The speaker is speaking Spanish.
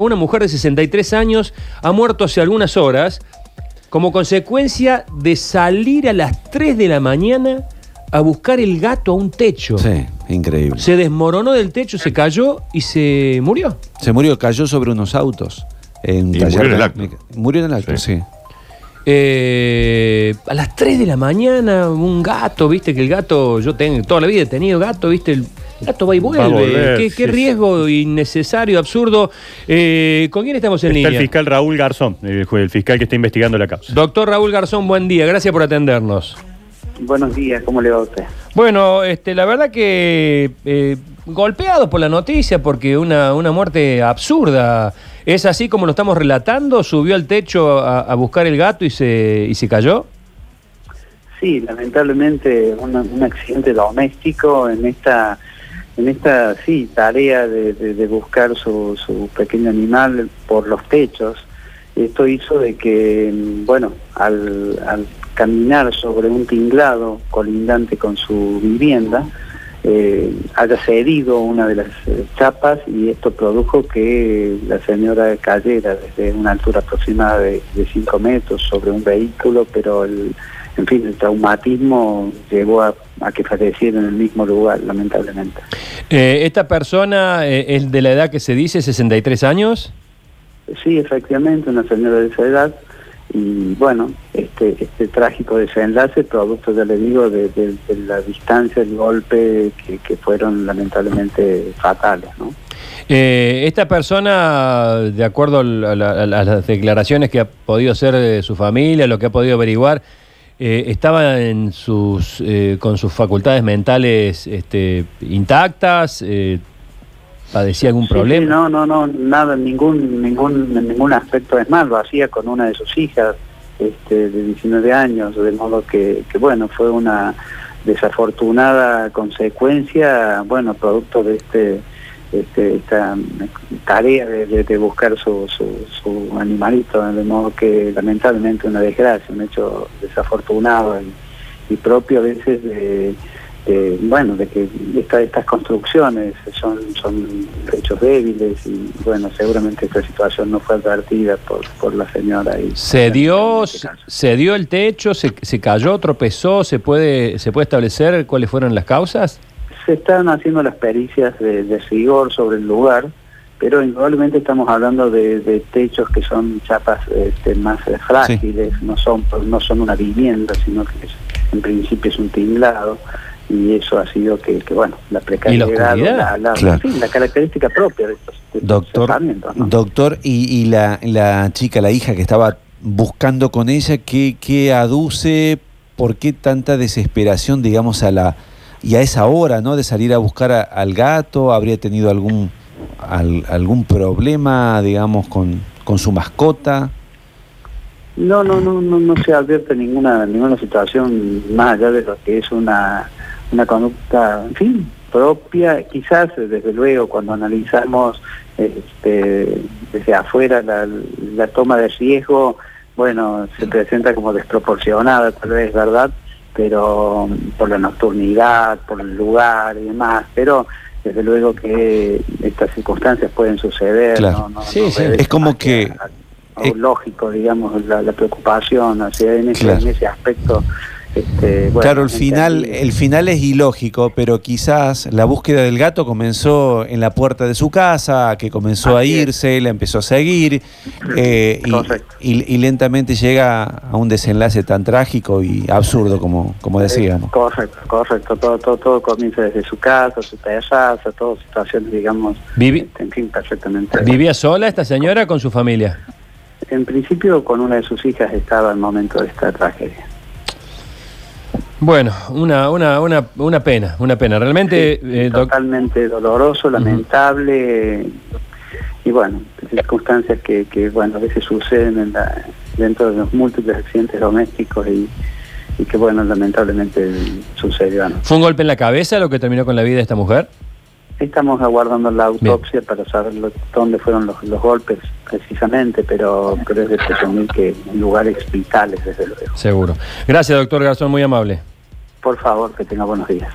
Una mujer de 63 años ha muerto hace algunas horas como consecuencia de salir a las 3 de la mañana a buscar el gato a un techo. Sí, increíble. Se desmoronó del techo, se cayó y se murió. Se murió, cayó sobre unos autos. En Y taller murió en el acto. Murió en el acto, Sí. sí. Eh, a las 3 de la mañana, un gato, viste que el gato, yo tengo toda la vida he tenido gato, viste, el gato va y vuelve. Va a volver, qué qué sí, riesgo innecesario, absurdo. Eh, ¿Con quién estamos en Está línea? el fiscal Raúl Garzón, el, fiscal que está investigando la causa. Doctor Raúl Garzón, buen día, gracias por atendernos. Buenos días, ¿cómo le va a usted? Bueno, este, la verdad que eh, golpeado por la noticia porque una, una muerte absurda. ¿Es así como lo estamos relatando? ¿Subió al techo a, a buscar el gato y se, y se cayó? Sí, lamentablemente un accidente doméstico en esta, en esta sí, tarea de, de- buscar su, su pequeño animal por los techos. Esto hizo de que, mm, bueno, al, al caminar sobre un tinglado colindante con su vivienda, eh, haya cedido una de las eh, chapas y esto produjo que la señora cayera desde una altura aproximada de 5 metros sobre un vehículo, pero el, en fin, el traumatismo llevó a, a que falleciera en el mismo lugar, lamentablemente. Eh, ¿Esta persona eh, es de la edad que se dice, 63 años? Sí, efectivamente, una señora de esa edad y bueno, este, este trágico desenlace, producto, ya le digo, de, de- de la distancia, el golpe que, que fueron lamentablemente fatales, ¿no? Eh, esta persona, de acuerdo a, la- a la- a las declaraciones que ha podido hacer de su familia, lo que ha podido averiguar, eh, estaba en sus, eh, con sus facultades mentales este, intactas, eh, padecía algún Sí, problema. sí, no, no, no, nada, ningún, ningún, ningún aspecto es mal, lo hacía con una de sus hijas este, de 19 años, de modo que, que, bueno, fue una desafortunada consecuencia, bueno, producto de este, este esta tarea de, de- de buscar su, su, su animalito, de modo que lamentablemente una desgracia, un hecho desafortunado y, y propio a veces de de, bueno, de que esta- estas construcciones son, son hechos débiles y bueno, seguramente esta situación no fue advertida por, por la señora. Y, ¿Se dio, este caso. se dio el techo, se, se cayó, tropezó? ¿Se puede, ¿Se puede establecer cuáles fueron las causas? Se están haciendo las pericias de, de rigor sobre el lugar, pero indudablemente estamos hablando de, de techos que son chapas este, más eh, frágiles, no son no son una vivienda, sino que es- en principio es un tinglado y eso ha sido que, que, bueno, la precariedad, oscuridad? la, la- Claro. sí, la característica propia de estos, de Doctor, doctor y, y la, la chica, la hija que estaba buscando con ella, ¿qué, qué aduce? ¿Por qué tanta desesperación, digamos, a la y a esa hora, ¿no? De salir a buscar al gato, habría tenido algún al- algún problema, digamos, con, con su mascota. No, no, no, no, no se advierte ninguna ninguna situación más allá de lo que es una, una conducta, en fin, propia. Quizás, desde luego, cuando analizamos este, desde afuera la, la toma de riesgo, bueno, se presenta como desproporcionada, tal vez, ¿verdad? Pero por la nocturnidad, por el lugar y demás, pero desde luego que estas circunstancias pueden suceder. Claro. ¿no? No- Sí, no sí. Es como que- a- lógico, digamos, la, la preocupación, o sea, en ese, Claro. en ese aspecto. Este, bueno, claro, el final, el final es ilógico, pero quizás la búsqueda del gato comenzó en la puerta de su casa, que comenzó a Así es. irse, la empezó a seguir eh, y, Correcto. y- y lentamente llega a un desenlace tan trágico y absurdo como, como decíamos. Eh, Correcto, correcto. Todo, todo, todo comienza desde su casa, su terraza, todas situaciones, digamos, Vivi- este, en fin, perfectamente. ¿Vivía sola esta señora con su familia? En principio, con una de sus hijas estaba al momento de esta tragedia. Bueno, una, una, una, una pena, una pena. Realmente, Sí, eh, totalmente doloroso, lamentable y bueno, circunstancias que, que bueno a veces suceden en la- dentro de los múltiples accidentes domésticos y, y que bueno lamentablemente sucedió. ¿no? ¿fue un golpe en la cabeza lo que terminó con la vida de esta mujer? Estamos aguardando la autopsia para saber lo- dónde fueron los, los golpes precisamente, pero, pero es de presumir que en lugares vitales desde luego. Seguro. Gracias, doctor Garzón, muy amable. Por favor, que tenga buenos días.